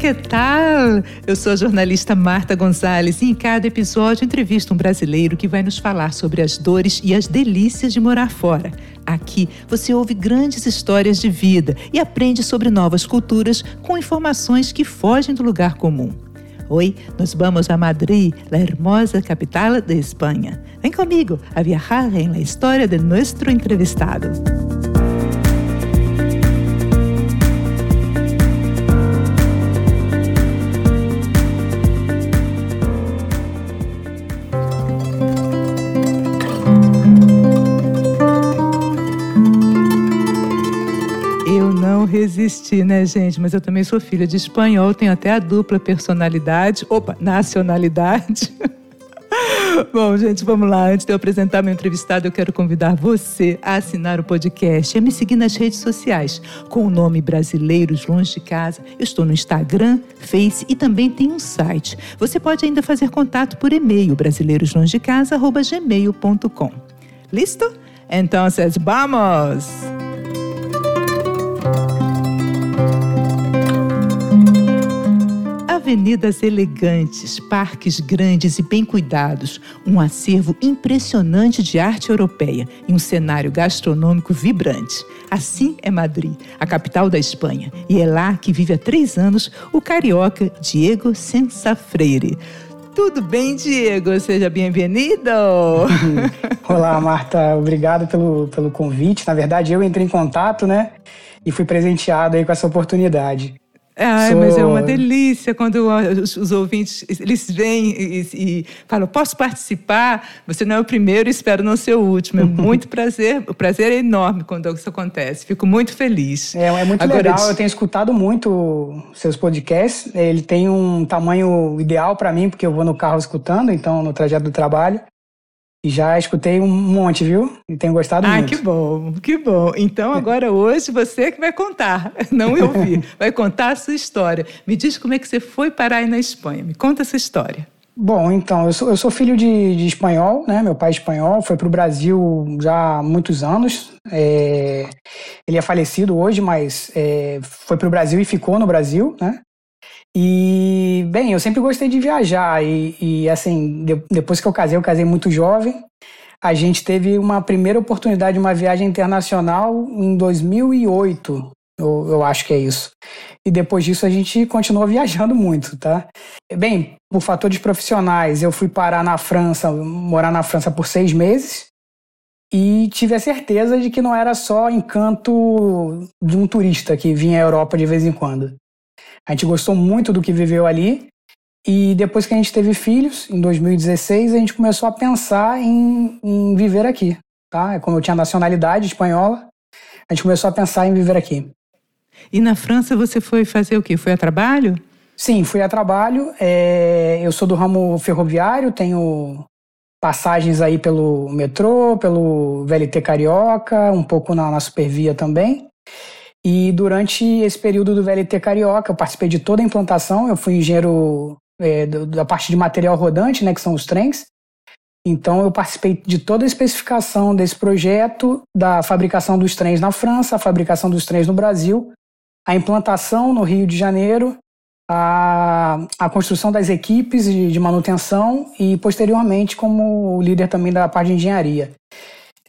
que tal? Eu sou a jornalista Marta Gonzalez e em cada episódio entrevisto um brasileiro que vai nos falar sobre as dores e as delícias de morar fora. Aqui você ouve grandes histórias de vida e aprende sobre novas culturas com informações que fogem do lugar comum. Hoy nos vamos a Madrid, la hermosa capital de Espanha. Vem comigo a viajar en la historia de nuestro entrevistado. Resistir, né, gente? Mas eu também sou filha de espanhol, tenho até a dupla personalidade, opa, nacionalidade. Bom, gente, vamos lá. Antes de eu apresentar meu entrevistado, eu quero convidar você a assinar o podcast e a me seguir nas redes sociais com o nome Brasileiros Longe de Casa. Eu estou no Instagram, Face e também tem um site. Você pode ainda fazer contato por e-mail brasileiroslongedecasa@gmail.com. Listo? Então, vamos! Avenidas elegantes, parques grandes e bem cuidados, um acervo impressionante de arte europeia e um cenário gastronômico vibrante. Assim é Madrid, a capital da Espanha, e é lá que vive há três anos o carioca Diego Sensafreire. Tudo bem, Diego? Seja bem-vindo! Olá, Marta. Obrigado pelo, pelo convite. Na verdade, eu entrei em contato, né? E fui presenteado aí com essa oportunidade. Ai, Sou... mas é uma delícia quando os, os ouvintes eles vêm e, e, falam: posso participar? Você não é o primeiro, espero não ser o último. É muito prazer, o prazer é enorme quando isso acontece. Fico muito feliz. É, é muito Agora, legal. Eu tenho escutado muito seus podcasts. Ele tem um tamanho ideal para mim porque eu vou no carro escutando, então no trajeto do trabalho. E já escutei um monte, viu? E tenho gostado ah, muito. Ah, que bom, que bom. Então agora hoje você que vai contar, não eu vi, vai contar a sua história. Me diz como é que você foi parar aí na Espanha. Me conta essa história. Bom, então, eu sou, eu sou filho de, de, espanhol, né? Meu pai é espanhol, foi para o Brasil já há muitos anos. É, ele é falecido hoje, mas é, foi para o Brasil e ficou no Brasil, né? E, bem, eu sempre gostei de viajar. E, e assim, de, depois que eu casei, eu casei muito jovem. A gente teve uma primeira oportunidade de uma viagem internacional em 2008. Eu, eu acho que é isso. E depois disso a gente continuou viajando muito, tá? Bem, por fatores profissionais, eu fui parar na França, morar na França por seis meses e tive a certeza de que não era só encanto de um turista que vinha à Europa de vez em quando. A gente gostou muito do que viveu ali. E depois que a gente teve filhos, em 2016, a gente começou a pensar em, em viver aqui. Tá? Como eu tinha nacionalidade espanhola, a gente começou a pensar em viver aqui. E na França você foi fazer o quê? Foi a trabalho? Sim, fui a trabalho. É, eu sou do ramo ferroviário, tenho passagens aí pelo metrô, pelo VLT Carioca, um pouco na, na Supervia também. E durante esse período do VLT Carioca, eu participei de toda a implantação, eu fui engenheiro é, da parte de material rodante, né, que são os trens. Então eu participei de toda a especificação desse projeto, da fabricação dos trens na França, a fabricação dos trens no Brasil, a implantação no Rio de Janeiro, a, a construção das equipes de, de manutenção e posteriormente como líder também da parte de engenharia.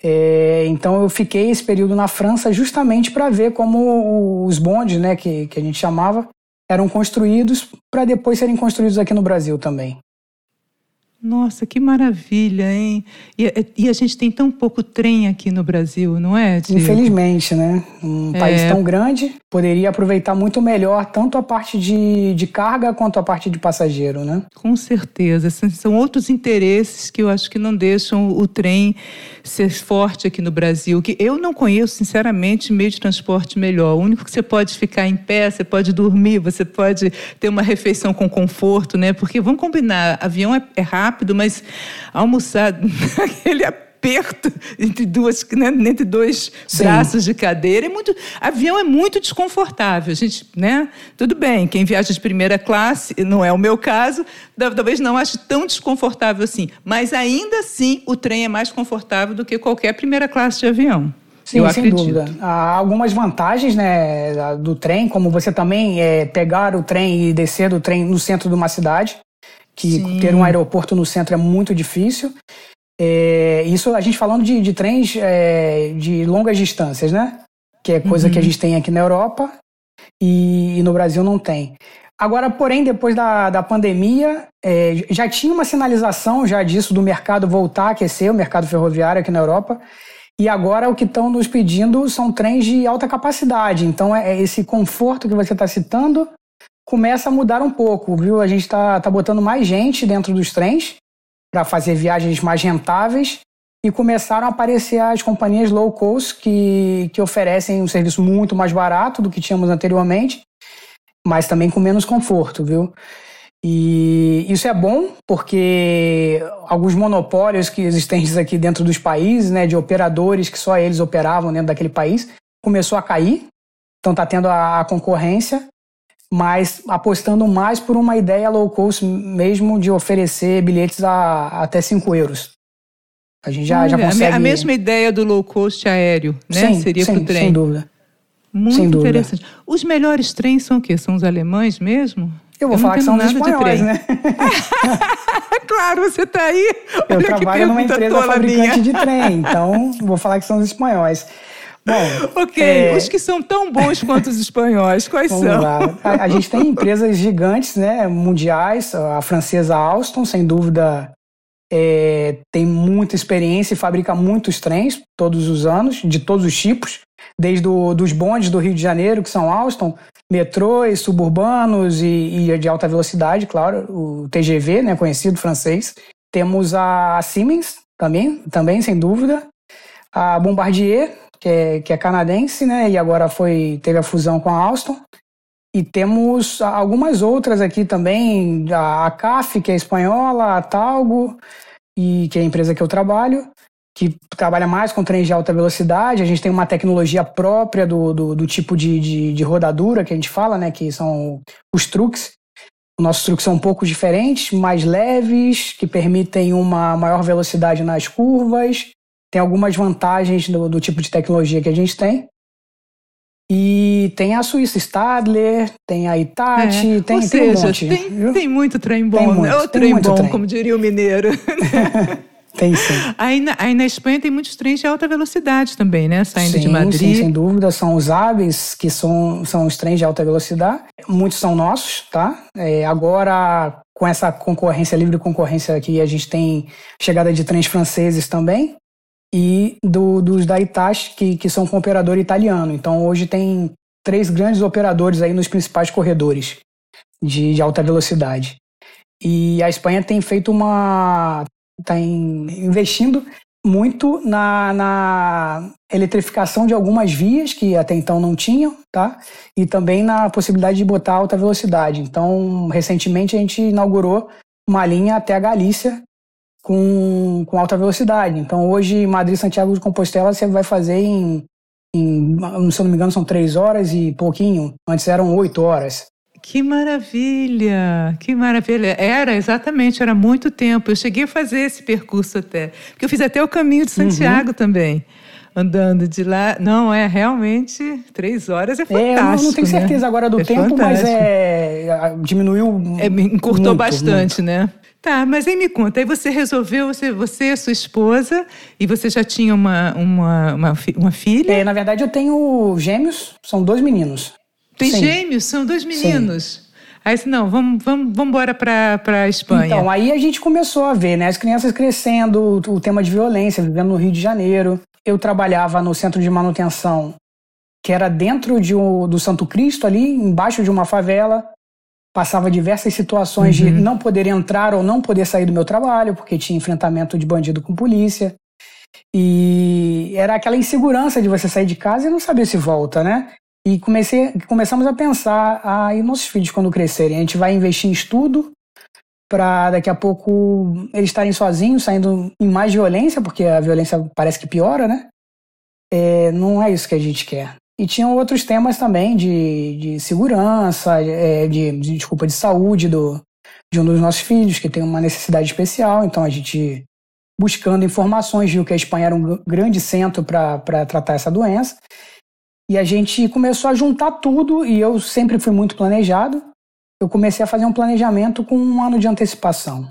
É, então eu fiquei esse período na França justamente para ver como os bondes, né, que, que a gente chamava, eram construídos para depois serem construídos aqui no Brasil também. Nossa, que maravilha, hein? E, e, a gente tem tão pouco trem aqui no Brasil, não é? Diego? Infelizmente, né? Um é. país tão grande poderia aproveitar muito melhor tanto a parte de, de carga quanto a parte de passageiro, né? Com certeza. São outros interesses que eu acho que não deixam o trem ser forte aqui no Brasil. Que eu não conheço, sinceramente, meio de transporte melhor. O único que você pode ficar em pé, você pode dormir, você pode ter uma refeição com conforto, né? Porque vamos combinar, avião é, é rápido rápido, mas almoçar aquele aperto entre duas, né, entre dois Sim. braços de cadeira é muito, avião é muito desconfortável, a gente, né? Tudo bem, quem viaja de primeira classe, não é o meu caso, talvez não ache tão desconfortável assim, mas ainda assim o trem é mais confortável do que qualquer primeira classe de avião. Sim, eu sem acredito. dúvida. Há algumas vantagens né, do trem, como você também é, pegar o trem e descer do trem no centro de uma cidade, que Sim. ter um aeroporto no centro é muito difícil. É, isso a gente falando de, de trens é, de longas distâncias, né? Que é coisa Uhum. que a gente tem aqui na Europa e, e no Brasil não tem. Agora, porém, depois da, da pandemia, é, já tinha uma sinalização já disso do mercado voltar a aquecer, o mercado ferroviário aqui na Europa. E agora o que estão nos pedindo são trens de alta capacidade. Então, é, é esse conforto que você está citando começa a mudar um pouco, viu? A gente está tá botando mais gente dentro dos trens para fazer viagens mais rentáveis e começaram a aparecer as companhias low cost que, que oferecem um serviço muito mais barato do que tínhamos anteriormente, mas também com menos conforto, viu? E isso é bom porque alguns monopólios que existentes aqui dentro dos países, né, de operadores que só eles operavam dentro daquele país, começou a cair. Então está tendo a, a concorrência, mas apostando mais por uma ideia low cost mesmo de oferecer bilhetes a até 5 euros. A gente já, já consegue. A mesma ideia do low cost aéreo, né? Sim, Seria para o trem. Sem dúvida. Muito sem dúvida. interessante. Os melhores trens são o quê? São os alemães mesmo? Eu vou não falar que são os espanhóis, né? Claro, você está aí. Eu Olha que trabalho numa empresa fabricante minha. de trem, então vou falar que são os espanhóis. Bom, Ok, é, os que são tão bons quanto os espanhóis, quais Vamos são? lá. A, a gente tem empresas gigantes, né, mundiais. A francesa Alstom, sem dúvida, é, tem muita experiência e fabrica muitos trens todos os anos, de todos os tipos, desde o, dos bondes do Rio de Janeiro, que são Alstom, metrôs, suburbanos e, e de alta velocidade, claro, o TGV, né, conhecido francês. Temos a Siemens também, também sem dúvida, a Bombardier, que é, que é canadense, né? E agora foi teve a fusão com a Alstom. E temos algumas outras aqui também, a CAF, que é espanhola, a Talgo, e que é a empresa que eu trabalho, que trabalha mais com trens de alta velocidade. A gente tem uma tecnologia própria do, do, do tipo de, de, de rodadura que a gente fala, né? Que são os truques. Os nossos truques são um pouco diferentes, mais leves, que permitem uma maior velocidade nas curvas tem algumas vantagens do, do, tipo de tecnologia que a gente tem. E tem a Suíça Stadler, tem a Itachi, É, tem, Ou tem um monte. tem, tem muito trem bom, Tem né? muito, trem bom, trem. como diria o mineiro. Tem sim. aí, na, aí na Espanha tem muitos trens de alta velocidade também, né? Saindo sim, de Madrid. Sim, sem dúvida. São os aves, que são, são os trens de alta velocidade. Muitos são nossos, tá? É, agora, com essa concorrência, livre concorrência aqui, a gente tem chegada de trens franceses também. E do, dos da Itachi, que, que são com operador italiano. Então, hoje tem três grandes operadores aí nos principais corredores de, de alta velocidade. E a Espanha tem feito uma. está investindo muito na, na eletrificação de algumas vias que até então não tinham, tá? E também na possibilidade de botar alta velocidade. Então, recentemente a gente inaugurou uma linha até a Galícia com, com alta velocidade. Então, hoje, Madrid-Santiago de Compostela você vai fazer em, em, se eu não me engano, são três horas e pouquinho. Antes eram oito horas. Que maravilha, que maravilha. Era, exatamente, era muito tempo. Eu cheguei a fazer esse percurso até. Porque eu fiz até o caminho de Santiago uhum. também. Andando de lá. Não, é realmente, três horas é fantástico. É, eu não tenho certeza né? agora do é tempo, fantástico. mas é, diminuiu. É, encurtou muito, bastante, muito. né? Tá, mas aí me conta, aí você resolveu, você, você e sua esposa, e você já tinha uma, uma, uma, uma filha? É, na verdade, eu tenho gêmeos, são dois meninos. Tem Sim. gêmeos? São dois meninos? Sim. Aí disse, não, vamos, vamos, vamos embora para a Espanha. Então, aí a gente começou a ver, né? As crianças crescendo, o tema de violência, vivendo no Rio de Janeiro. Eu trabalhava no centro de manutenção, que era dentro de um, do Santo Cristo, ali, embaixo de uma favela. Passava diversas situações Uhum. de não poder entrar ou não poder sair do meu trabalho, porque tinha enfrentamento de bandido com polícia. E era aquela insegurança de você sair de casa e não saber se volta, né? E comecei, começamos a pensar, e nossos filhos quando crescerem? A gente vai investir em estudo para daqui a pouco eles estarem sozinhos, saindo em mais violência, porque a violência parece que piora, né? É, não é isso que a gente quer. E tinham outros temas também de, de segurança, é, de, de, desculpa, de saúde do, de um dos nossos filhos, que tem uma necessidade especial, então a gente buscando informações, viu que a Espanha era um grande centro para tratar essa doença. E a gente começou a juntar tudo, e eu sempre fui muito planejado. Eu comecei a fazer um planejamento com um ano de antecipação.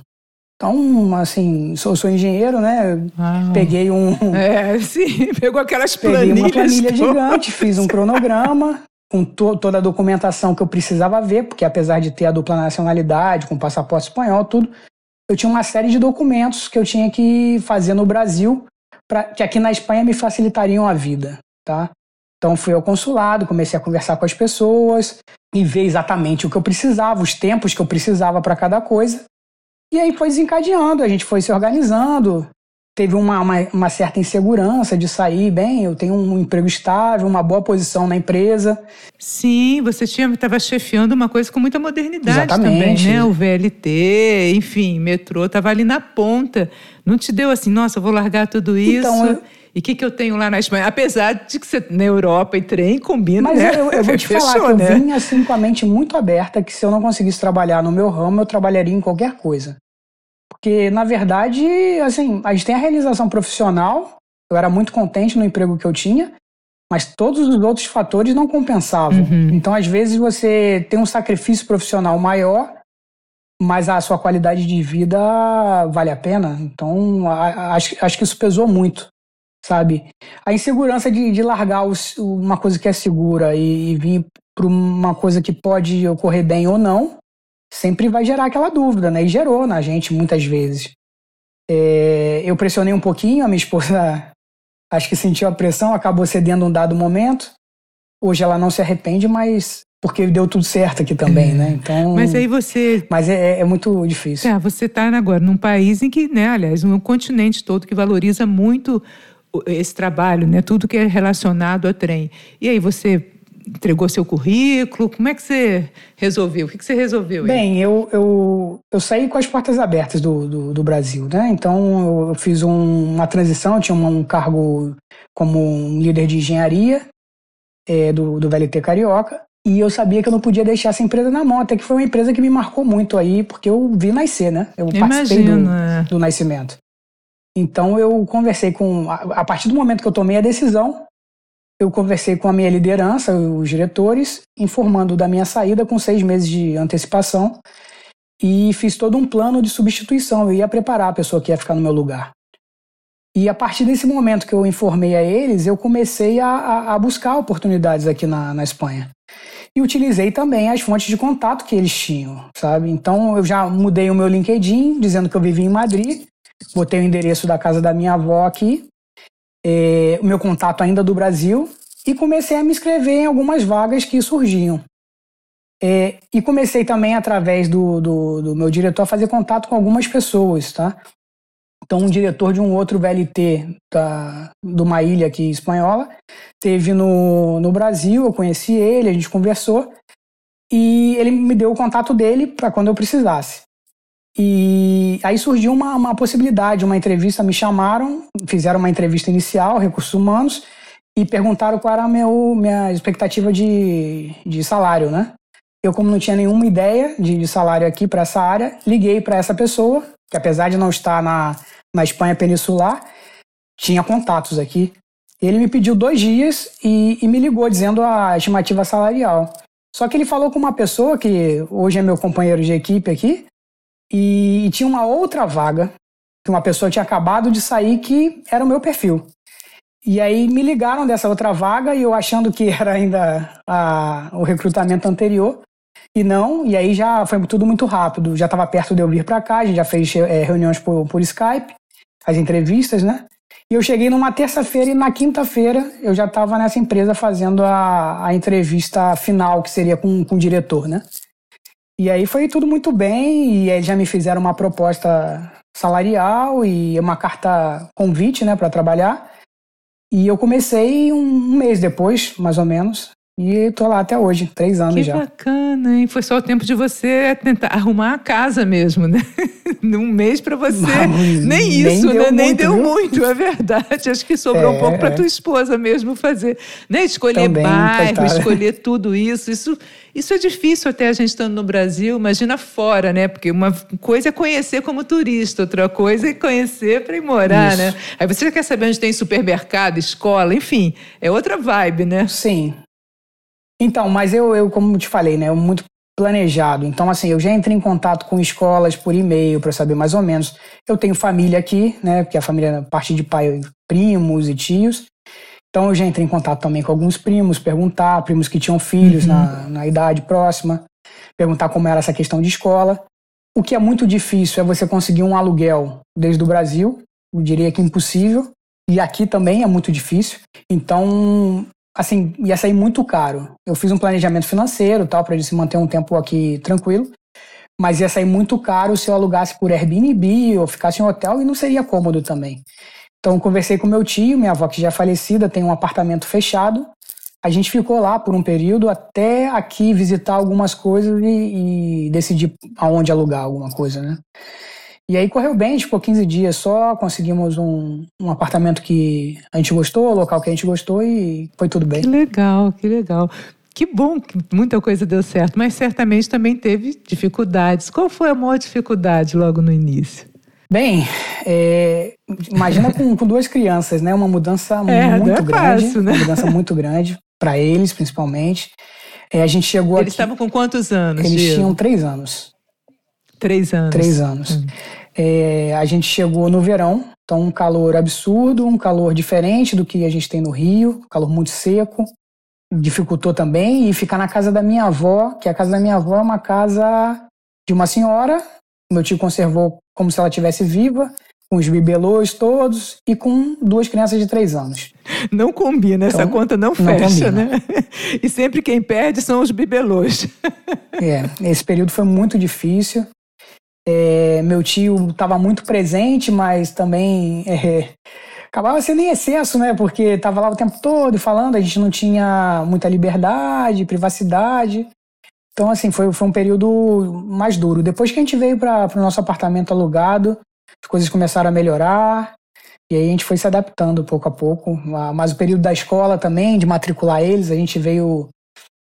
Então, assim, sou, sou engenheiro, né? Ah. Peguei um. É, sim, pegou aquelas planilhas. Peguei uma planilha gigante, fiz um cronograma com to, toda a documentação que eu precisava ver, porque apesar de ter a dupla nacionalidade, com passaporte espanhol, tudo, eu tinha uma série de documentos que eu tinha que fazer no Brasil, pra, que aqui na Espanha me facilitariam a vida, tá? Então fui ao consulado, comecei a conversar com as pessoas e ver exatamente o que eu precisava, os tempos que eu precisava para cada coisa. E aí foi desencadeando, a gente foi se organizando, teve uma, uma, uma, certa insegurança de sair bem. Eu tenho um emprego estável, uma boa posição na empresa. Sim, você estava chefiando uma coisa com muita modernidade Exatamente. também, né? O VLT, enfim, metrô, estava ali na ponta. Não te deu assim, nossa, vou largar tudo então, isso. Então, eu... E o que, que eu tenho lá na Espanha? Apesar de que você na Europa e trem combina, Mas né? eu, eu vou te Fechou, falar que né? eu vim assim com a mente muito aberta que se eu não conseguisse trabalhar no meu ramo, eu trabalharia em qualquer coisa. Porque, na verdade, assim, a gente tem a realização profissional, eu era muito contente no emprego que eu tinha, mas todos os outros fatores não compensavam. Uhum. Então, às vezes, você tem um sacrifício profissional maior, mas a sua qualidade de vida vale a pena. Então, a, acho, acho que isso pesou muito, sabe? A insegurança de, de largar os, uma coisa que é segura e, e vir para uma coisa que pode ocorrer bem ou não, sempre vai gerar aquela dúvida, né? E gerou na gente muitas vezes. É, eu pressionei um pouquinho, a minha esposa acho que sentiu a pressão, acabou cedendo um dado momento. Hoje ela não se arrepende, mas porque deu tudo certo aqui também, né? Então. Mas aí você. Mas é, é muito difícil. É, você está agora num país em que, né, aliás, um continente todo que valoriza muito esse trabalho, né? Tudo que é relacionado a trem. E aí você entregou seu currículo? Como é que você resolveu? O que você resolveu? Aí? Bem, eu, eu, eu saí com as portas abertas do, do, do Brasil, né? Então eu fiz um, uma transição, tinha um cargo como um líder de engenharia é, do, do VLT Carioca. E eu sabia que eu não podia deixar essa empresa na mão, até que foi uma empresa que me marcou muito aí, porque eu vi nascer, né? Eu Imagino, participei do, é. do nascimento. Então eu conversei com. A partir do momento que eu tomei a decisão, eu conversei com a minha liderança, os diretores, informando da minha saída com seis meses de antecipação e fiz todo um plano de substituição. Eu ia preparar a pessoa que ia ficar no meu lugar. E a partir desse momento que eu informei a eles, eu comecei a, a buscar oportunidades aqui na, na Espanha. E utilizei também as fontes de contato que eles tinham, sabe? Então eu já mudei o meu LinkedIn, dizendo que eu vivia em Madrid, botei o endereço da casa da minha avó aqui é, o meu contato ainda do Brasil e comecei a me inscrever em algumas vagas que surgiam. É, e comecei também, através do, do, do, meu diretor, a fazer contato com algumas pessoas, tá? Então, um diretor de um outro VLT da, de uma ilha aqui espanhola teve no, no Brasil, eu conheci ele, a gente conversou e ele me deu o contato dele para quando eu precisasse. E aí surgiu uma, uma possibilidade, uma entrevista, me chamaram, fizeram uma entrevista inicial, recursos humanos, e perguntaram qual era a meu, minha expectativa de, de salário, né? Eu, como não tinha nenhuma ideia de, de salário aqui para essa área, liguei para essa pessoa, que apesar de não estar na, na Espanha peninsular, tinha contatos aqui. Ele me pediu dois dias e, e, me ligou dizendo a estimativa salarial. Só que ele falou com uma pessoa que hoje é meu companheiro de equipe aqui, e, tinha uma outra vaga que uma pessoa tinha acabado de sair que era o meu perfil. E aí me ligaram dessa outra vaga e eu achando que era ainda a, o recrutamento anterior. E não, e aí já foi tudo muito rápido. Já estava perto de eu vir para cá, a gente já fez é, reuniões por, por Skype, as entrevistas, né? E eu cheguei numa terça-feira e na quinta-feira eu já estava nessa empresa fazendo a, a entrevista final, que seria com, com o diretor, né? E aí foi tudo muito bem, e aí já me fizeram uma proposta salarial e uma carta convite, né, para trabalhar. E eu comecei um, mês depois, mais ou menos, e tô lá até hoje, três anos que já. Que bacana, hein? Foi só o tempo de você tentar arrumar a casa mesmo, né? num mês para você. Mas, nem isso, nem né? Deu nem muito, deu viu? muito, é verdade. Acho que sobrou é, um pouco para tua esposa mesmo fazer. Né? Escolher Também, bairro, coitada. escolher tudo isso. Isso isso é difícil até a gente estando no Brasil, imagina fora, né? Porque uma coisa é conhecer como turista, outra coisa é conhecer para ir morar, né? Isso. né? Aí você já quer saber onde tem supermercado, escola, enfim, é outra vibe, né? Sim. Então, mas eu, eu como te falei, né? Muito planejado. Então, assim, eu já entrei em contato com escolas por e-mail para saber mais ou menos. Eu tenho família aqui, né? Porque a família, a partir de pai, primos e tios. Então eu já entrei em contato também com alguns primos, perguntar, primos que tinham filhos uhum. na, na idade próxima, perguntar como era essa questão de escola. O que é muito difícil é você conseguir um aluguel desde o Brasil, eu diria que impossível, e aqui também é muito difícil. Então, assim, ia sair muito caro. Eu fiz um planejamento financeiro, tal, para se manter um tempo aqui tranquilo, mas ia sair muito caro se eu alugasse por Airbnb ou ficasse em hotel e não seria cômodo também. Então conversei com meu tio, minha avó que já é falecida, tem um apartamento fechado. A gente ficou lá por um período até aqui visitar algumas coisas e, e decidir aonde alugar alguma coisa, né? E aí correu bem, ficou 15 dias só, conseguimos um, um apartamento que a gente gostou, local que a gente gostou e foi tudo bem. Que legal, que legal. Que bom que muita coisa deu certo, mas certamente também teve dificuldades. Qual foi a maior dificuldade logo no início? Bem, é, imagina com, com, duas crianças, né? Uma mudança é, muito é grande, fácil, né? uma mudança muito grande para eles, principalmente. É, a gente chegou. Eles estavam com quantos anos? Eles Diego? tinham três anos. Três anos. Três anos. Hum. É, a gente chegou no verão, então um calor absurdo, um calor diferente do que a gente tem no Rio, calor muito seco. Dificultou também e ficar na casa da minha avó, que a casa da minha avó é uma casa de uma senhora. Meu tio conservou como se ela estivesse viva, com os bibelôs todos e com duas crianças de três anos. Não combina, então, essa conta não fecha, não né? E sempre quem perde são os bibelôs. É, esse período foi muito difícil. É, meu tio estava muito presente, mas também é, acabava sendo em excesso, né? Porque estava lá o tempo todo falando, a gente não tinha muita liberdade, privacidade. Então, assim, foi, foi um período mais duro. Depois que a gente veio para o nosso apartamento alugado, as coisas começaram a melhorar. E aí a gente foi se adaptando pouco a pouco. Mas o período da escola também, de matricular eles, a gente veio.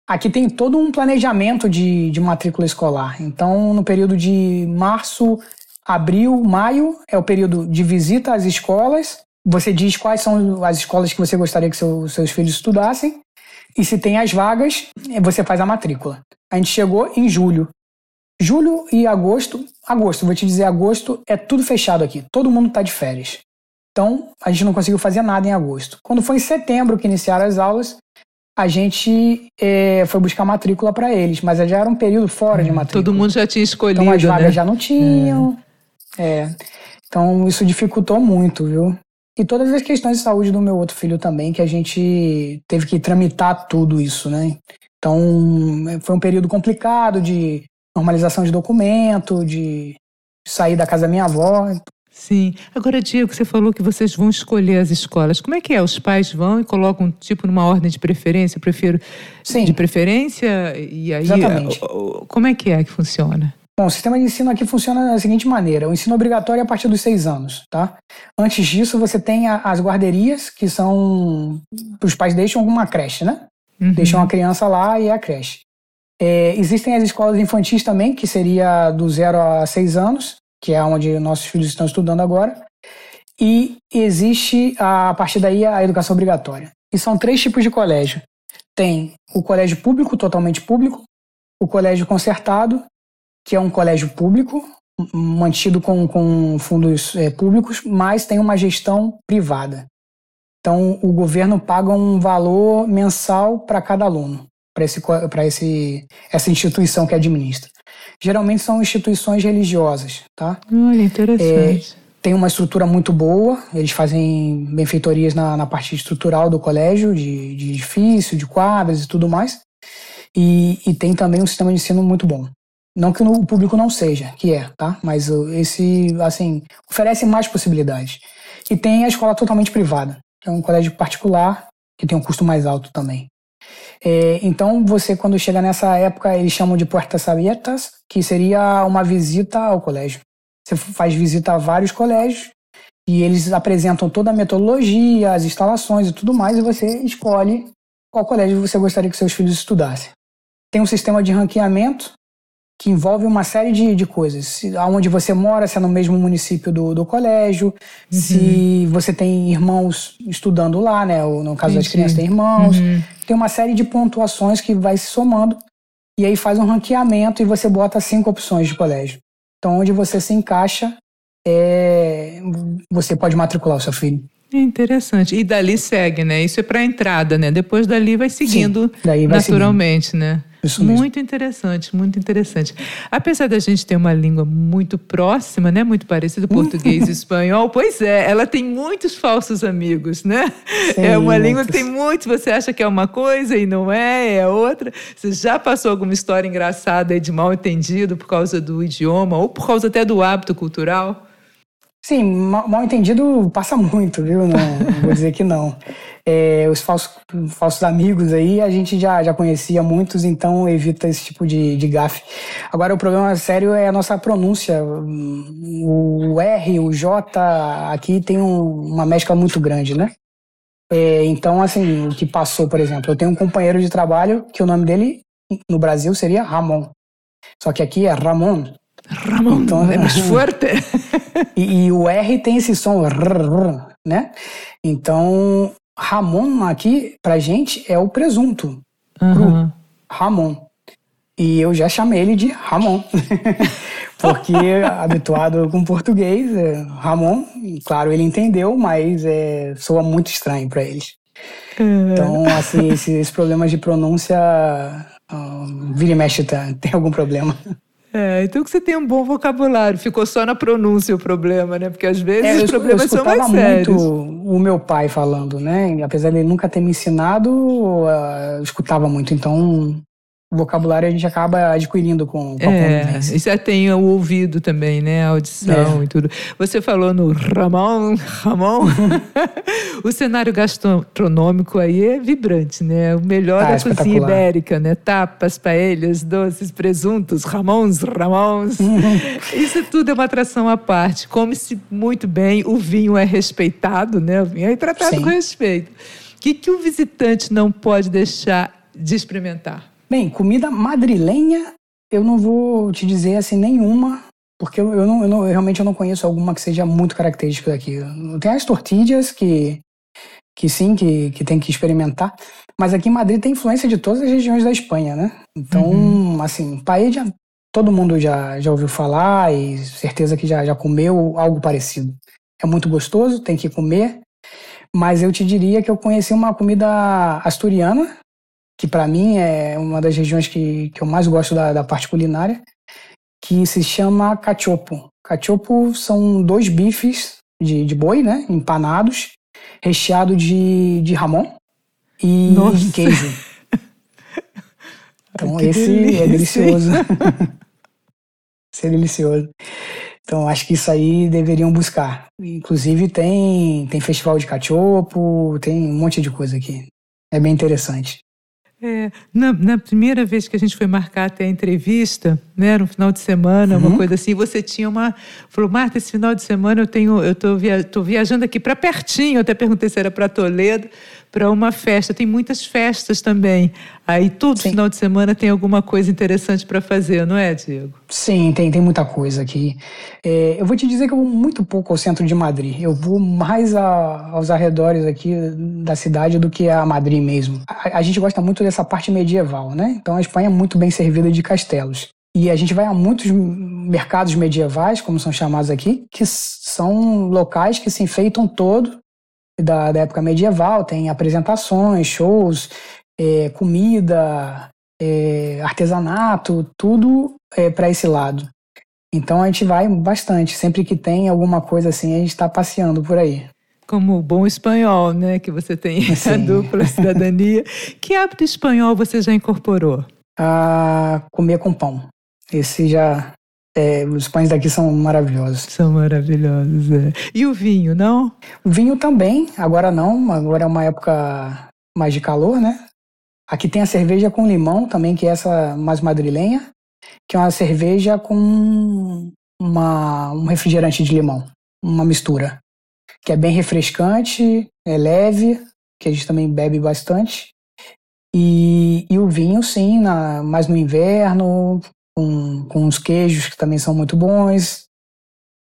Aqui tem todo um planejamento de, de matrícula escolar. Então, no período de março, abril, maio, é o período de visita às escolas. Você diz quais são as escolas que você gostaria que seu, seus filhos estudassem. E se tem as vagas, você faz a matrícula. A gente chegou em julho. Julho e agosto, agosto, vou te dizer, agosto é tudo fechado aqui. Todo mundo está de férias. Então, a gente não conseguiu fazer nada em agosto. Quando foi em setembro que iniciaram as aulas, a gente é, foi buscar matrícula para eles, mas já era um período fora hum, de matrícula. Todo mundo já tinha escolhido. Então as vagas né? já não tinham. É. é. Então isso dificultou muito, viu? E todas as questões de saúde do meu outro filho também, que a gente teve que tramitar tudo isso, né? Então, foi um período complicado de normalização de documento, de sair da casa da minha avó. Sim. Agora, Diego, você falou que vocês vão escolher as escolas. Como é que é? Os pais vão e colocam, tipo, numa ordem de preferência? Eu prefiro Sim. de preferência? E aí, Exatamente. como é que é que funciona? Bom, o sistema de ensino aqui funciona da seguinte maneira: o ensino obrigatório é a partir dos seis anos, tá? Antes disso, você tem a, as guarderias, que são. Os pais deixam alguma creche, né? Uhum. Deixam a criança lá e é a creche. É, existem as escolas infantis também, que seria do zero a seis anos, que é onde nossos filhos estão estudando agora. E existe, a, partir daí, a educação obrigatória. E são três tipos de colégio. Tem o colégio público, totalmente público, o colégio concertado que é um colégio público, mantido com, com fundos é, públicos, mas tem uma gestão privada. Então, o governo paga um valor mensal para cada aluno, para esse, esse, essa instituição que administra. Geralmente são instituições religiosas, tá? Olha, interessante. É, tem uma estrutura muito boa, eles fazem benfeitorias na, na parte estrutural do colégio, de, de edifício, de quadras e tudo mais. E, e tem também um sistema de ensino muito bom. Não que o público não seja, que é, tá? Mas esse, assim, oferece mais possibilidades. E tem a escola totalmente privada, que é um colégio particular, que tem um custo mais alto também. É, então, você, quando chega nessa época, eles chamam de portas abertas, que seria uma visita ao colégio. Você faz visita a vários colégios e eles apresentam toda a metodologia, as instalações e tudo mais, e você escolhe qual colégio você gostaria que seus filhos estudassem. Tem um sistema de ranqueamento que envolve uma série de, de coisas. Se, aonde você mora, se é no mesmo município do, do colégio, uhum. se você tem irmãos estudando lá, né? Ou no caso Entendi. das crianças tem irmãos. Uhum. Tem uma série de pontuações que vai se somando e aí faz um ranqueamento e você bota cinco opções de colégio. Então, onde você se encaixa, é, você pode matricular o seu filho. Interessante. E dali segue, né? Isso é para entrada, né? Depois dali vai seguindo Sim, vai naturalmente, seguindo. né? Isso mesmo. Muito interessante, muito interessante. Apesar da gente ter uma língua muito próxima, né, muito parecida, português e espanhol, pois é, ela tem muitos falsos amigos, né? Sim, é uma muitos. língua que tem muitos, você acha que é uma coisa e não é, é outra. Você já passou alguma história engraçada de mal entendido por causa do idioma ou por causa até do hábito cultural? Sim, mal, mal entendido passa muito, viu? Não, vou dizer que não. É, os falsos, falsos amigos aí, a gente já, já conhecia muitos, então evita esse tipo de, de gafe. Agora, o problema sério é a nossa pronúncia. O R, o J, aqui tem um, uma mescla muito grande, né? É, então, assim, o que passou, por exemplo, eu tenho um companheiro de trabalho que o nome dele no Brasil seria Ramon. Só que aqui é Ramon. Ramon, então, é mais forte. e, e, o R tem esse som, né? Então, Ramon aqui, pra gente, é o presunto. Uhum. Ramon. E eu já chamei ele de Ramon. Porque habituado com português, é Ramon, claro, ele entendeu, mas é, soa muito estranho para eles. Uhum. Então, assim, esses, esses problemas de pronúncia, um, vira e mexe, tá, tem algum problema. É, então que você tem um bom vocabulário. Ficou só na pronúncia o problema, né? Porque às vezes é, os problemas são mais sérios. muito o meu pai falando, né? Apesar de ele nunca ter me ensinado, eu escutava muito. Então vocabulário a gente acaba adquirindo com, com é, a convivência. E você tem o ouvido também, né? A audição é. e tudo. Você falou no Ramon, Ramon. o cenário gastronômico aí é vibrante, né? O melhor ah, da cozinha ibérica, né? Tapas, paelhas, doces, presuntos, Ramons, Ramons. Isso tudo é uma atração à parte. Come-se muito bem, o vinho é respeitado, né? O vinho é tratado Sim. com respeito. O que, que o visitante não pode deixar de experimentar? Bem, comida madrilenha, eu não vou te dizer assim nenhuma, porque eu, eu, não, eu, não, eu realmente eu não conheço alguma que seja muito característica daqui. Tem as tortilhas que, que sim, que, que tem que experimentar, mas aqui em Madrid tem influência de todas as regiões da Espanha, né? Então, uhum. assim, paella todo mundo já, já ouviu falar e certeza que já, já comeu algo parecido. É muito gostoso, tem que comer, mas eu te diria que eu conheci uma comida asturiana, que para mim é uma das regiões que, que eu mais gosto da, da parte culinária, que se chama cachopo. Cachopo são dois bifes de, de boi, né, empanados, recheado de, de ramon e Nossa. queijo. Então Ai, esse delícia. é delicioso. esse é delicioso. Então acho que isso aí deveriam buscar. Inclusive tem tem festival de cachopo, tem um monte de coisa aqui. É bem interessante. É, na, na, primeira vez que a gente foi marcar até a entrevista, né, era um final de semana, uhum. uma coisa assim, você tinha uma. Falou, Marta, esse final de semana eu tenho. Eu estou via, viajando aqui para pertinho, eu até perguntei se era para Toledo para uma festa. Tem muitas festas também. Aí todo Sim. final de semana tem alguma coisa interessante para fazer, não é, Diego? Sim, tem, tem muita coisa aqui. É, eu vou te dizer que eu vou muito pouco ao centro de Madrid. Eu vou mais a, aos arredores aqui da cidade do que a Madrid mesmo. A, a gente gosta muito dessa parte medieval, né? Então a Espanha é muito bem servida de castelos. E a gente vai a muitos mercados medievais, como são chamados aqui, que são locais que se enfeitam todo da, da época medieval, tem apresentações, shows, é, comida, é, artesanato, tudo é, para esse lado. Então a gente vai bastante, sempre que tem alguma coisa assim, a gente está passeando por aí. Como bom espanhol, né? Que você tem Sim. a dupla cidadania. que hábito espanhol você já incorporou? Ah, comer com pão. Esse já é, os pães daqui são maravilhosos. São maravilhosos, é. E o vinho, não? O vinho também, agora não, agora é uma época mais de calor, né? Aqui tem a cerveja com limão também, que é essa mais madrilenha, que é uma cerveja com uma, um refrigerante de limão, uma mistura, que é bem refrescante, é leve, que a gente também bebe bastante. E, e o vinho, sim, na, mais no inverno, com, com os queijos que também são muito bons.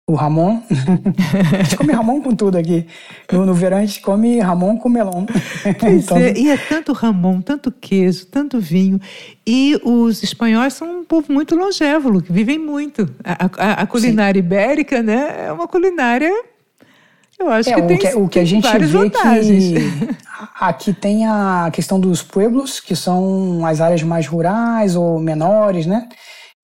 O Ramon. a gente come Ramon com tudo aqui. No, no verão a gente come Ramon com melão. então... É, e é tanto Ramon, tanto queijo, tanto vinho. E os espanhóis são um povo muito longevo, que vivem muito. A, a, a culinária Sim. ibérica né, é uma culinária eu acho é, que, tem, o que, o que a gente vê vantagens. que aqui tem a questão dos pueblos, que são as áreas mais rurais ou menores, né?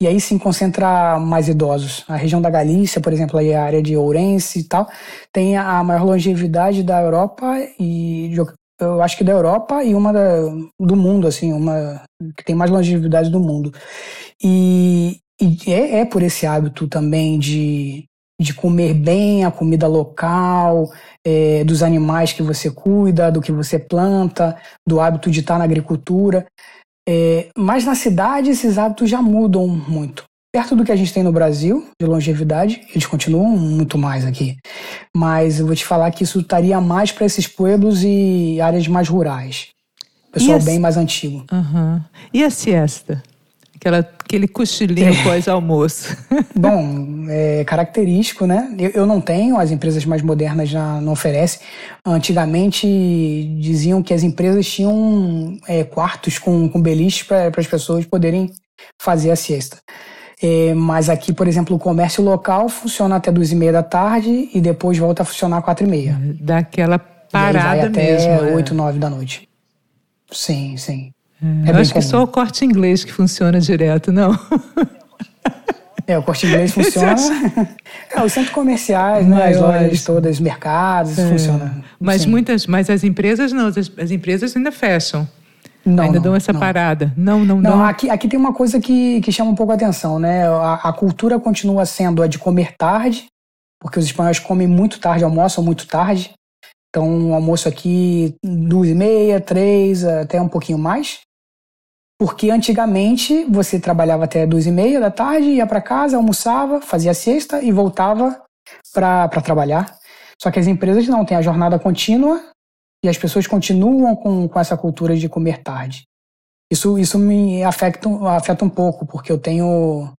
E aí sim concentra mais idosos. A região da Galícia, por exemplo, aí a área de Ourense e tal, tem a maior longevidade da Europa e eu acho que da Europa e uma da, do mundo, assim, uma que tem mais longevidade do mundo. E, e é, é por esse hábito também de, de comer bem a comida local, é, dos animais que você cuida, do que você planta, do hábito de estar na agricultura. É, mas na cidade esses hábitos já mudam muito. Perto do que a gente tem no Brasil, de longevidade, eles continuam muito mais aqui. Mas eu vou te falar que isso estaria mais para esses pueblos e áreas mais rurais. Pessoal bem mais antigo. Uhum. E a siesta? Aquela, aquele cochilinho é. pós-almoço. Bom, é característico, né? Eu, eu, não tenho, as empresas mais modernas já não oferecem. Antigamente diziam que as empresas tinham é, quartos com, com beliches para as pessoas poderem fazer a siesta. É, mas aqui, por exemplo, o comércio local funciona até duas e meia da tarde e depois volta a funcionar às quatro e meia. Daquela parada e aí vai até mesmo. Até oito, nove da noite. Sim, sim. É, é eu acho comum. que só o corte inglês que funciona direto, não. É, o corte inglês funciona. é, os centros comerciais, né, as lojas todas, mercados, é. funciona. Mas sim. muitas, mas as empresas não, as, as empresas ainda fecham. Não, ainda não, dão essa não. parada. Não, não, não. Não, aqui, aqui tem uma coisa que, que chama um pouco a atenção, né? A, a cultura continua sendo a de comer tarde, porque os espanhóis comem muito tarde, almoçam muito tarde. Então, o almoço aqui, duas e meia, três, até um pouquinho mais. Porque antigamente você trabalhava até duas e meia da tarde, ia para casa, almoçava, fazia siesta e voltava para trabalhar. Só que as empresas não têm a jornada contínua e as pessoas continuam com, com essa cultura de comer tarde. Isso, isso me afeta, afeta um pouco, porque eu tenho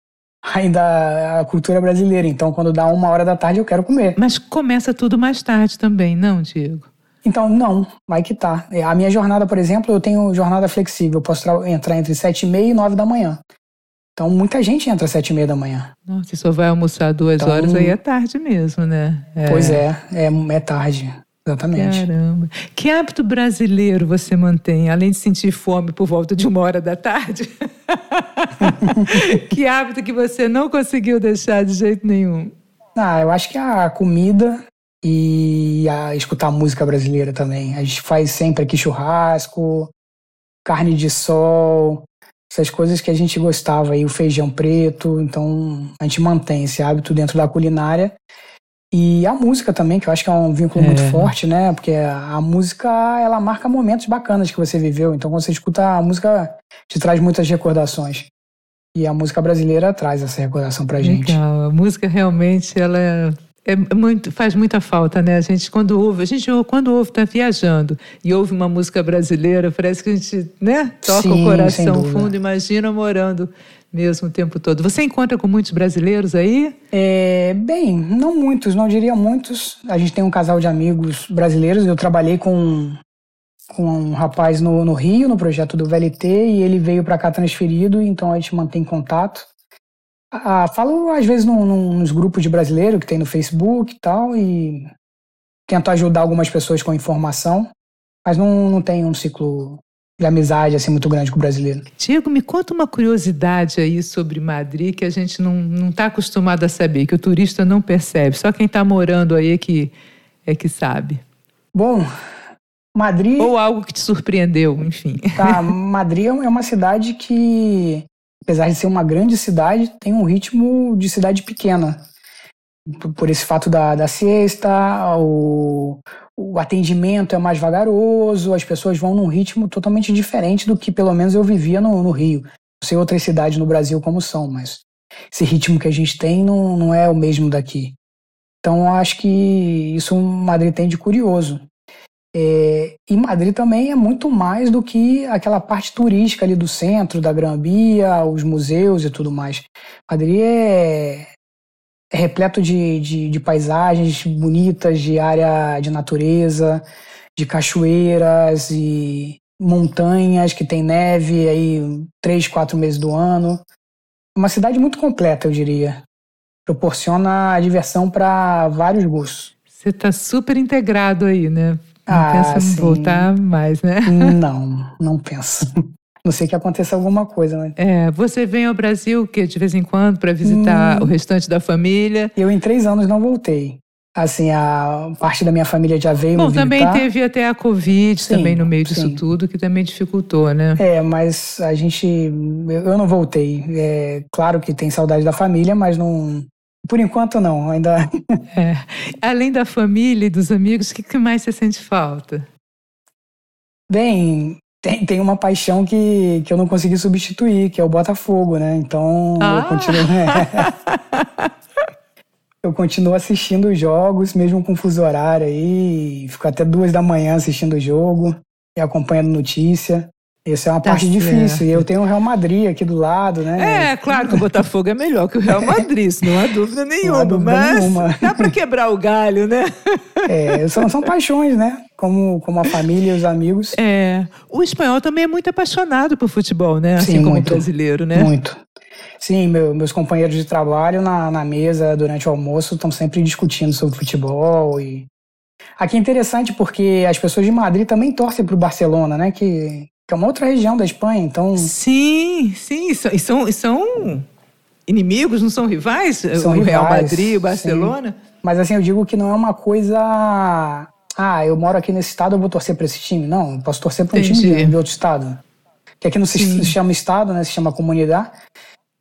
ainda a cultura brasileira. Então, quando dá uma hora da tarde, eu quero comer. Mas começa tudo mais tarde também, não, Diego? Então, não, vai que tá. É, a minha jornada, por exemplo, eu tenho jornada flexível. Eu posso entrar entre 7 e meia e 9 da manhã. Então, muita gente entra às 7 e meia da manhã. Nossa, se só vai almoçar duas então, horas, aí é tarde mesmo, né? É. Pois é, é, é tarde. Exatamente. Caramba. Que hábito brasileiro você mantém, além de sentir fome por volta de uma hora da tarde? que hábito que você não conseguiu deixar de jeito nenhum? Ah, eu acho que a comida e a escutar música brasileira também. A gente faz sempre aqui churrasco, carne de sol, essas coisas que a gente gostava aí, o feijão preto. Então a gente mantém esse hábito dentro da culinária. E a música também, que eu acho que é um vínculo é. muito forte, né? Porque a música, ela marca momentos bacanas que você viveu. Então, quando você escuta a música, te traz muitas recordações. E a música brasileira traz essa recordação pra gente. Legal. A música realmente, ela é muito, faz muita falta, né? A gente quando ouve, a gente quando ouve está viajando e ouve uma música brasileira, parece que a gente, né, toca Sim, o coração fundo, imagina morando mesmo o tempo todo. Você encontra com muitos brasileiros aí? É, bem, não muitos, não diria muitos. A gente tem um casal de amigos brasileiros. Eu trabalhei com com um rapaz no, no Rio, no projeto do VLT, e ele veio para cá transferido, então a gente mantém contato. Ah, falo às vezes no, no, nos grupos de brasileiro que tem no Facebook e tal, e tento ajudar algumas pessoas com informação, mas não, não tem um ciclo de amizade assim muito grande com o brasileiro. Diego, me conta uma curiosidade aí sobre Madrid que a gente não está acostumado a saber, que o turista não percebe, só quem está morando aí é que, é que sabe. Bom, Madrid. Ou algo que te surpreendeu, enfim. Tá, Madrid é uma cidade que apesar de ser uma grande cidade, tem um ritmo de cidade pequena. Por esse fato da, da siesta, o, o atendimento é mais vagaroso, as pessoas vão num ritmo totalmente diferente do que pelo menos eu vivia no, no Rio. Não sei outras cidades no Brasil como são, mas esse ritmo que a gente tem não, não é o mesmo daqui. Então, acho que isso Madrid tem de curioso. É, e Madrid também é muito mais do que aquela parte turística ali do centro, da Gran Via, os museus e tudo mais. Madrid é, é repleto de, de, de, paisagens bonitas, de área de natureza, de cachoeiras e montanhas que tem neve aí três, quatro meses do ano. Uma cidade muito completa, eu diria. Proporciona diversão para vários gostos. Você está super integrado aí, né? Não ah, pensa em voltar mais, né? Não, não penso. Não sei que aconteça alguma coisa, né? É, você vem ao Brasil que de vez em quando para visitar hum, o restante da família? Eu em três anos não voltei. Assim, a parte da minha família já veio Bom, também teve até a Covid sim, também no meio disso sim. tudo, que também dificultou, né? É, mas a gente... Eu não voltei. É, claro que tem saudade da família, mas não... Por enquanto, não. Ainda... É. Além da família e dos amigos, o que mais você sente falta? Bem, tem, tem uma paixão que, que eu não consegui substituir, que é o Botafogo, né? Então, ah. eu continuo... Eu continuo assistindo os jogos, mesmo com fuso horário aí. Fico até duas da manhã assistindo o jogo e acompanhando notícia. Essa é uma tá parte certo. difícil. E eu tenho o Real Madrid aqui do lado, né? É, claro que o Botafogo é melhor que o Real Madrid, isso não há dúvida nenhuma. Não há dúvida mas nenhuma. dá para quebrar o galho, né? É, são, são paixões, né? Como, como a família e os amigos. É. O espanhol também é muito apaixonado por futebol, né? Assim Sim, como muito, o brasileiro, né? Muito. Sim, meu, meus companheiros de trabalho na, na mesa durante o almoço estão sempre discutindo sobre futebol e aqui é interessante porque as pessoas de Madrid também torcem para o Barcelona, né? Que, que é uma outra região da Espanha, então. Sim, sim, e são, e são inimigos, não são rivais? São o rivais, Real Madrid, o Barcelona. Sim. Mas assim, eu digo que não é uma coisa. Ah, eu moro aqui nesse estado, eu vou torcer para esse time. Não, eu posso torcer para um Entendi. time de outro estado. Que aqui não se, se chama estado, né? Se chama comunidade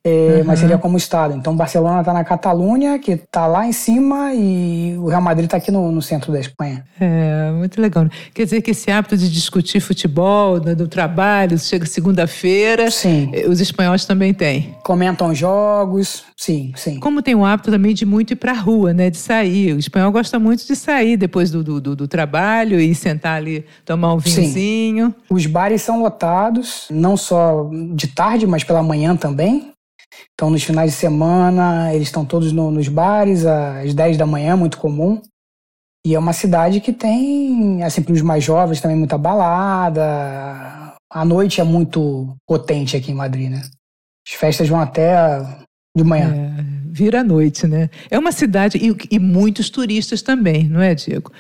é, uhum. mas seria como estado. Então, Barcelona está na Catalunha, que está lá em cima, e o Real Madrid está aqui no, no, centro da Espanha. É, muito legal. Quer dizer que esse hábito de discutir futebol, do, do trabalho, chega segunda-feira, eh, os espanhóis também têm. Comentam jogos, sim, sim. Como tem o hábito também de muito ir para a rua, né, de sair. O espanhol gosta muito de sair depois do, do, do, do trabalho e sentar ali, tomar um vinhozinho. Sim. Os bares são lotados, não só de tarde, mas pela manhã também. Então, nos finais de semana, eles estão todos no, nos bares, às 10 da manhã, muito comum. E é uma cidade que tem, assim, para os mais jovens também, muita balada. A noite é muito potente aqui em Madrid, né? As festas vão até de manhã. É, vira a noite, né? É uma cidade, e, e muitos turistas também, não é, Diego?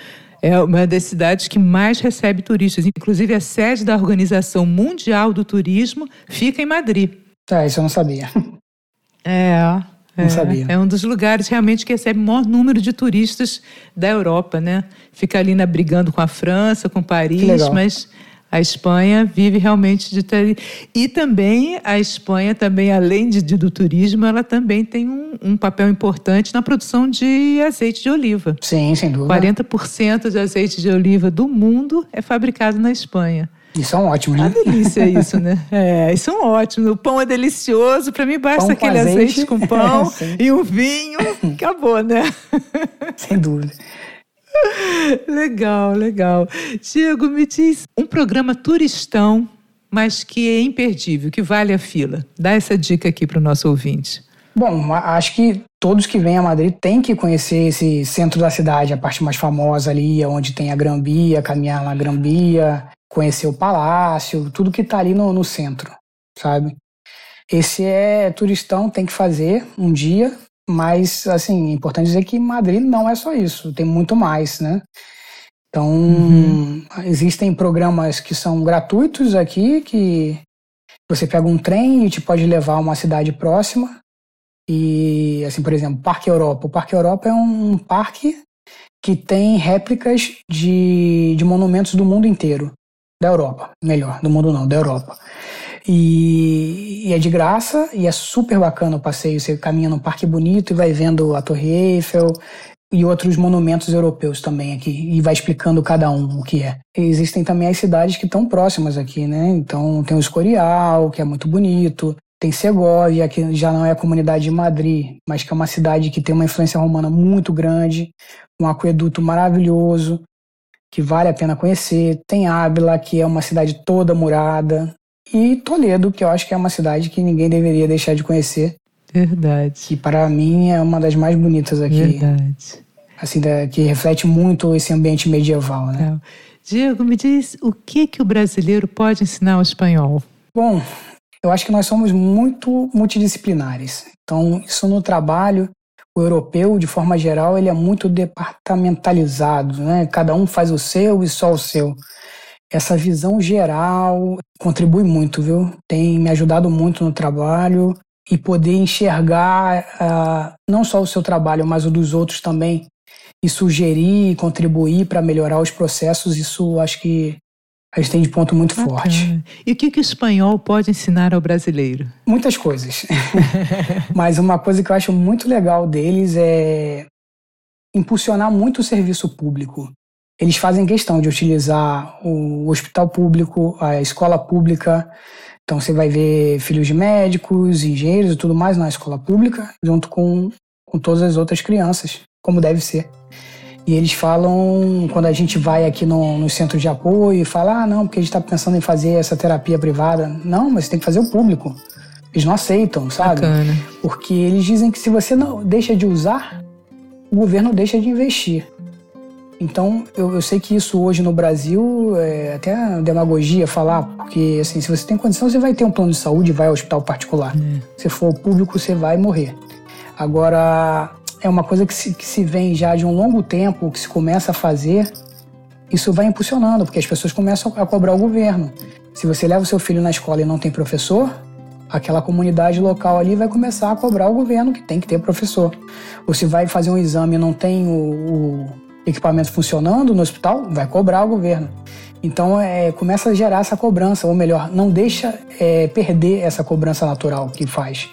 É uma das cidades que mais recebe turistas. Inclusive, a sede da Organização Mundial do Turismo fica em Madrid. É, isso eu não sabia. É, não é, sabia. É um dos lugares realmente que recebe o maior número de turistas da Europa, né? Fica ali na, brigando com a França, com Paris, mas a Espanha vive realmente de e também a Espanha também além de, de do turismo ela também tem um, um, papel importante na produção de azeite de oliva. Sim, sem dúvida. 40% de azeite de oliva do mundo é fabricado na Espanha. E são ótimos, né? Uma delícia isso, né? É, e são ótimos. O pão é delicioso. Para mim, basta pão aquele azeite, azeite, com pão e um vinho. Acabou, né? Sem dúvida. Legal, legal. Diego, me diz um programa turistão, mas que é imperdível, que vale a fila. Dá essa dica aqui para o nosso ouvinte. Bom, acho que todos que vêm a Madrid têm que conhecer esse centro da cidade, a parte mais famosa ali, onde tem a Gran Via, caminhar na Gran Via, conhecer o palácio, tudo que está ali no, no centro, sabe? Esse é turistão, tem que fazer um dia, mas, assim, é importante dizer que Madrid não é só isso, tem muito mais, né? Então, uhum. existem programas que são gratuitos aqui, que você pega um trem e te pode levar a uma cidade próxima. E, assim, por exemplo, Parque Europa. O Parque Europa é um parque que tem réplicas de, de monumentos do mundo inteiro da Europa, melhor, do mundo não, da Europa. E, e, é de graça e é super bacana o passeio. Você caminha num parque bonito e vai vendo a Torre Eiffel e outros monumentos europeus também aqui e vai explicando cada um o que é. Existem também as cidades que estão próximas aqui, né? Então tem o Escorial, que é muito bonito. Tem Segóvia, que já não é a comunidade de Madrid, mas que é uma cidade que tem uma influência romana muito grande, um aqueduto maravilhoso, que vale a pena conhecer. Tem Ávila, que é uma cidade toda murada. E Toledo, que eu acho que é uma cidade que ninguém deveria deixar de conhecer. Verdade. Que para mim é uma das mais bonitas aqui. Verdade. Assim, que reflete muito esse ambiente medieval, né? Diego, me diz o que, que o brasileiro pode ensinar ao espanhol? Bom, eu acho que nós somos muito multidisciplinares. Então, isso no trabalho, o europeu, de forma geral, ele é muito departamentalizado, né? Cada um faz o seu e só o seu. Essa visão geral contribui muito, viu? Tem me ajudado muito no trabalho e poder enxergar uh, não só o seu trabalho, mas o dos outros também e sugerir e contribuir para melhorar os processos, isso acho que a gente tem de ponto muito Bacana. forte. E o que, que o espanhol pode ensinar ao brasileiro? Muitas coisas. Mas uma coisa que eu acho muito legal deles é impulsionar muito o serviço público. Eles fazem questão de utilizar o hospital público, a escola pública. Então você vai ver filhos de médicos, engenheiros e tudo mais na escola pública, junto com, com todas as outras crianças, como deve ser. E eles falam, quando a gente vai aqui no, no centro de apoio e fala, ah, não, porque a gente está pensando em fazer essa terapia privada. Não, mas você tem que fazer o público. Eles não aceitam, sabe? Bacana. Porque eles dizem que se você não deixa de usar, o governo deixa de investir. Então, eu, eu sei que isso hoje no Brasil é até demagogia falar, porque assim, se você tem condição, você vai ter um plano de saúde e vai ao hospital particular. É. Se for público, você vai morrer. Agora, é uma coisa que se, que se vem já de um longo tempo, que se começa a fazer, isso vai impulsionando, porque as pessoas começam a cobrar o governo. Se você leva o seu filho na escola e não tem professor, aquela comunidade local ali vai começar a cobrar o governo que tem que ter professor. Ou se vai fazer um exame e não tem o, o equipamento funcionando no hospital, vai cobrar o governo. Então é, começa a gerar essa cobrança, ou melhor, não deixa é, perder essa cobrança natural que faz.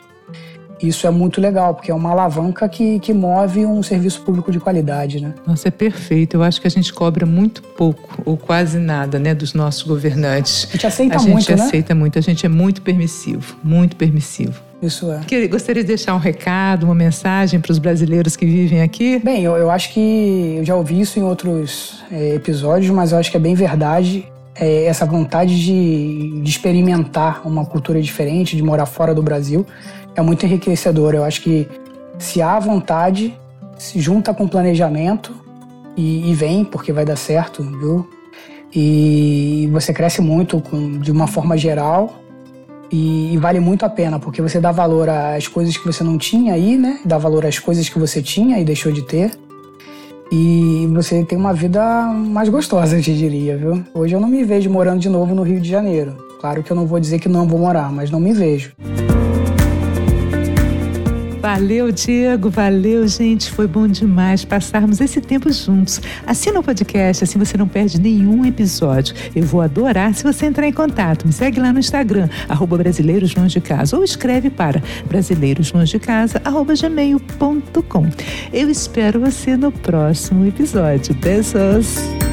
Isso é muito legal, porque é uma alavanca que, que move um serviço público de qualidade, né? Nossa, é perfeito. Eu acho que a gente cobra muito pouco, ou quase nada, né, dos nossos governantes. A gente aceita a muito, A gente né? aceita muito, a gente é muito permissivo, muito permissivo. Isso é. Que, gostaria de deixar um recado, uma mensagem para os brasileiros que vivem aqui? Bem, eu, eu acho que eu já ouvi isso em outros é, episódios, mas eu acho que é bem verdade é, essa vontade de, de experimentar uma cultura diferente, de morar fora do Brasil é muito enriquecedor. Eu acho que se há vontade, se junta com planejamento e, e vem, porque vai dar certo, viu? E você cresce muito com, de uma forma geral e, e, vale muito a pena, porque você dá valor às coisas que você não tinha aí, né? Dá valor às coisas que você tinha e deixou de ter. E você tem uma vida mais gostosa, eu te diria, viu? Hoje eu não me vejo morando de novo no Rio de Janeiro. Claro que eu não vou dizer que não vou morar, mas não me vejo. Valeu, Diego. Valeu, gente. Foi bom demais passarmos esse tempo juntos. Assina o podcast, assim você não perde nenhum episódio. Eu vou adorar se você entrar em contato. Me segue lá no Instagram, arroba Brasileiros Longe de Casa, ou escreve para arroba gmail.com. Eu espero você no próximo episódio. Beijos!